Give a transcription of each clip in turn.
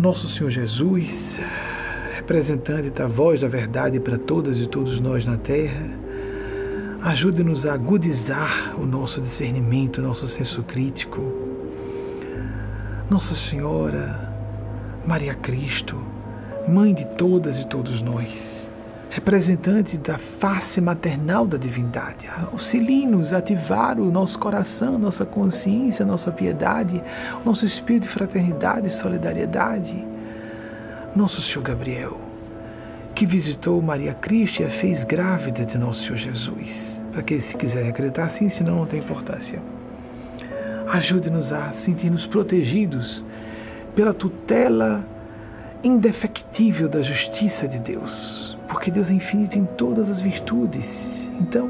Nosso Senhor Jesus, representante da voz da verdade para todas e todos nós na terra, ajude-nos a agudizar o nosso discernimento, o nosso senso crítico. Nossa Senhora, Maria Cristo, Mãe de todas e todos nós, representante da face maternal da divindade, auxilie-nos a ativar o nosso coração, nossa consciência, nossa piedade, nosso espírito de fraternidade e solidariedade. Nosso Senhor Gabriel, que visitou Maria Cristo e a fez grávida de nosso Senhor Jesus. Para que se quiser acreditar sim, senão não tem importância. Ajude-nos a sentir-nos protegidos pela tutela indefectível da justiça de Deus, porque Deus é infinito em todas as virtudes. Então,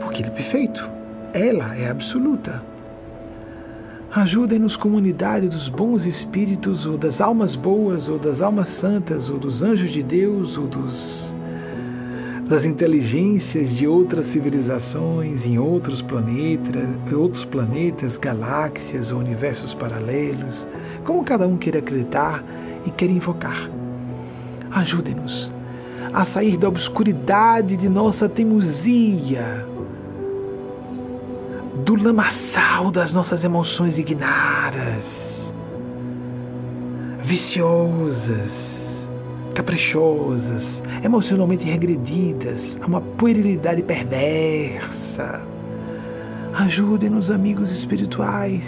porque Ele é perfeito, ela é absoluta. Ajudem-nos, comunidade dos bons espíritos, ou das almas boas, ou das almas santas, ou dos anjos de Deus, ou dos, das inteligências de outras civilizações em outros planetas, outros planetas, galáxias ou universos paralelos, como cada um queira acreditar e quer invocar. Ajudem-nos a sair da obscuridade de nossa teimosia, do lamaçal das nossas emoções ignaras, viciosas, caprichosas, emocionalmente regredidas, a uma puerilidade perversa. Ajudem-nos, amigos espirituais,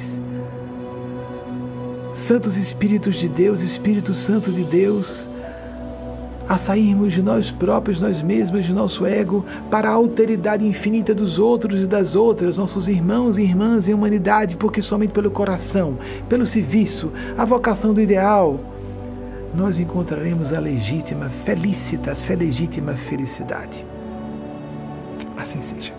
santos Espíritos de Deus, Espírito Santo de Deus, a sairmos de nós próprios, nós mesmos, de nosso ego, para a alteridade infinita dos outros e das outras, nossos irmãos e irmãs em humanidade, porque somente pelo coração, pelo serviço, a vocação do ideal, nós encontraremos a legítima felicitas, legítima felicidade. Assim seja.